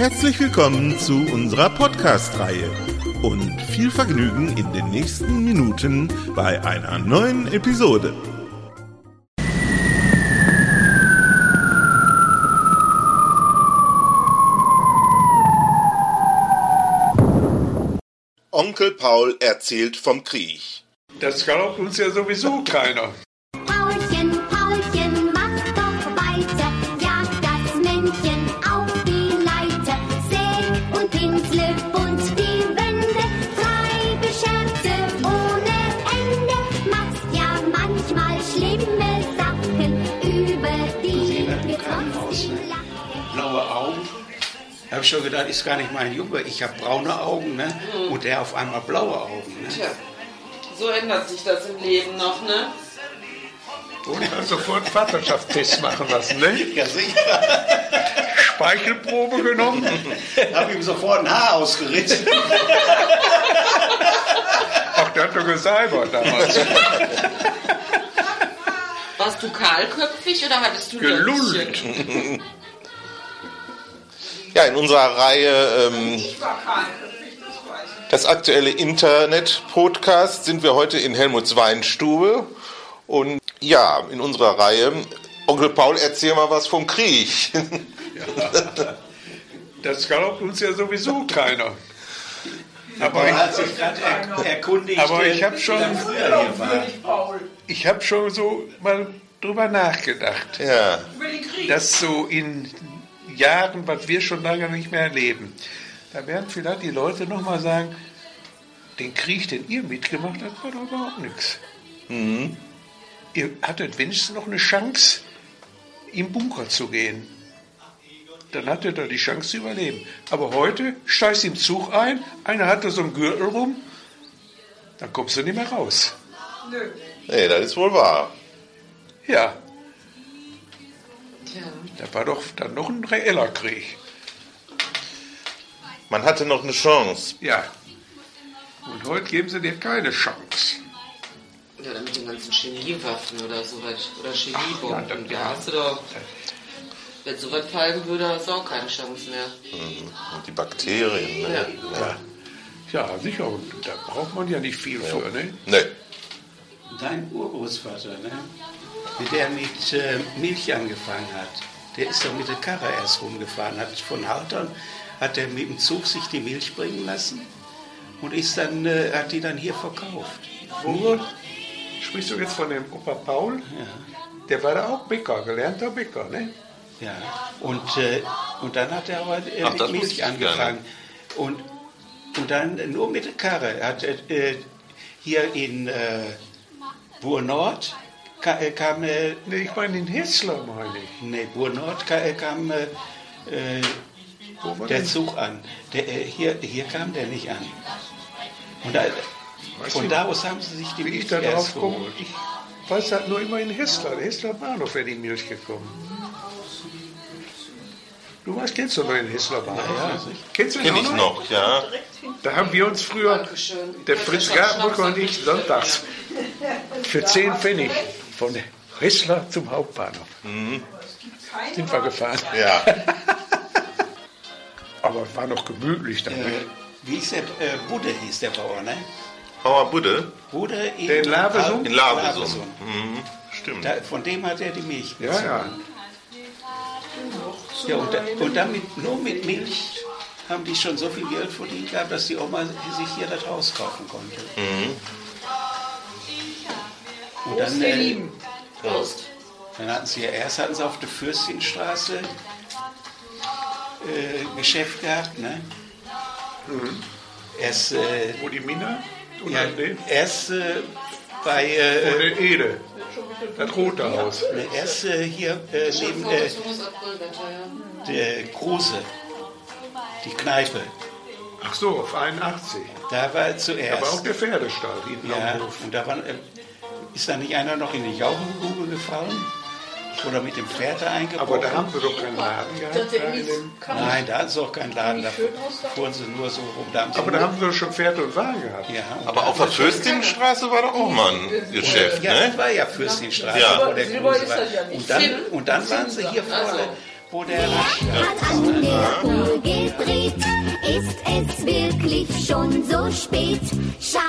Herzlich willkommen zu unserer Podcast-Reihe und viel Vergnügen in den nächsten Minuten bei einer neuen Episode. Onkel Paul erzählt vom Krieg. Das glaubt uns ja sowieso keiner. Da habe ich schon gedacht, ist gar nicht mein Junge. Ich habe braune Augen, ne? Und der auf einmal blaue Augen. Ne? Tja, so ändert sich das im Leben noch, ne? Und dann sofort Vaterschaftstest machen lassen, ne? Ja, sicher. Speichelprobe genommen. habe ihm sofort ein Haar ausgerissen. Ach, der hat doch gesalbert damals. Warst du kahlköpfig oder hattest du Gelullt. Ja, in unserer Reihe ähm, das aktuelle Internet-Podcast sind wir heute in Helmuts Weinstube. Und ja, in unserer Reihe, Onkel Paul, erzähl mal was vom Krieg. Das glaubt uns ja sowieso keiner. Aber er ich, sich gerade er, erkundigt, Aber ich äh, hab schon- ich habe schon so mal drüber nachgedacht, ja, dass so in Jahren, was wir schon lange nicht mehr erleben, da werden vielleicht die Leute nochmal sagen, den Krieg, den ihr mitgemacht habt, war doch überhaupt nichts. Ihr hattet wenigstens noch eine Chance, im Bunker zu gehen. Dann hattet ihr die Chance zu überleben. Aber heute steigst du im Zug ein, einer hatte so einen Gürtel rum, dann kommst du nicht mehr raus. nee, das ist wohl wahr. Ja, Tja, da war doch dann noch ein reeller Krieg. Man hatte noch eine Chance. Ja. Und heute geben sie dir keine Chance. ja, dann mit den ganzen Chemiewaffen oder so was. Oder Chemiebomben. Ja, dann- da hast du doch. Wenn so was fallen würde, hast du auch keine Chance mehr. Und die Bakterien. Ne? Ja. Ja, sicher. Und da braucht man ja nicht viel für, ne? Nee. Dein Urgroßvater, ne? Der mit äh, Milch angefangen hat, der ist doch mit der Karre erst rumgefahren, hat von Haltern, hat er mit dem Zug sich die Milch bringen lassen und ist dann, äh, hat die dann hier verkauft. Wo? Sprichst du jetzt von dem Opa Paul? Ja. Der war da auch Bäcker, gelernter Bäcker, ne? Ja, und, äh, und dann hat er aber äh, Ach, mit Milch angefangen. Und, und dann nur mit der Karre. Er hat äh, hier in äh, äh, kam, äh, Ne, ich meine in Hessler, meine ich. nee, Bur-Nord ka, äh, kam äh, äh, Wo war der denn? Zug an. Der, äh, hier, hier kam der nicht an. Und da, von du, da aus haben sie sich die Wie ich Milch da drauf erst komme, geholt. ich weiß halt nur immer in Hessler. Hessler Bahnhof wäre die Milch gekommen. Du weißt, kennst du noch den Hessler Bahnhof? Ja, ja. Kennst du ihn Kenn auch ich noch? noch, ja. Da haben wir uns früher, der Fritz Gartenbrücker und ich, sonntags für 10 Pfennig von Hessler zum Hauptbahnhof. Sind wir gefahren. Ja. Aber war noch gemütlich dann. Äh, ne? wie ist der? Äh, Budde hieß der Bauer, ne? Bauer Budde Budde in, Der in Lavesund? in Lavesund. Mhm. Stimmt. Da, von dem hat er die Milch Ja, bezogen. ja. Ja, und, da, und damit, nur mit Milch haben die schon so viel Geld verdient gehabt, dass die Oma sich hier das Haus kaufen konnte. Und dann, äh, Prost. dann hatten sie ja erst hatten sie auf der Fürstinstraße äh, Geschäft gehabt, ne? Erst, äh, Wo die Minna? ja, Oder nee? erst äh, bei, äh, Oder Ede? Das rote Haus. Der erste hier äh, neben äh, der Große, die Kneipe. Ach so, auf 81. Da war er Da war auch zuerst. der Pferdestall hinten Ja, am Hof. und da war, äh, ist da nicht einer noch in die Jauchegrube gefallen? Oder mit dem Pferd da eingebrochen? Aber da haben sie doch keinen Laden gehabt. Da Nein, da hatten sie auch keinen Laden. Da fuhren sie nur so rum. Da aber da haben sie doch schon Pferd und Wagen gehabt. ja, und Aber auf der Fürstinstraße war doch auch mal ein Geschäft, Ja, das ne? war ja Fürstinstraße, Ja. wo der Große war. Und dann, und dann waren sie hier vorne, wo der Hat an der Uhr gedreht, ist es wirklich schon so spät. Schade,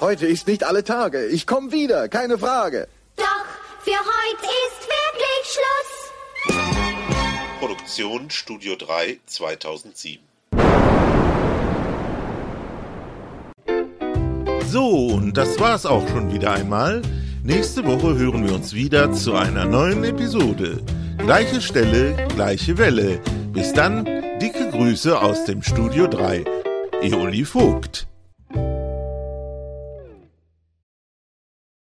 Heute ist nicht alle Tage. Ich komme wieder, keine Frage. Doch für heute ist wirklich Schluss. Produktion Studio 3 2007. So, und das war's auch schon wieder einmal. Nächste Woche hören wir uns wieder zu einer neuen Episode. Gleiche Stelle, gleiche Welle. Bis dann, dicke Grüße aus dem Studio 3. Eoli Vogt.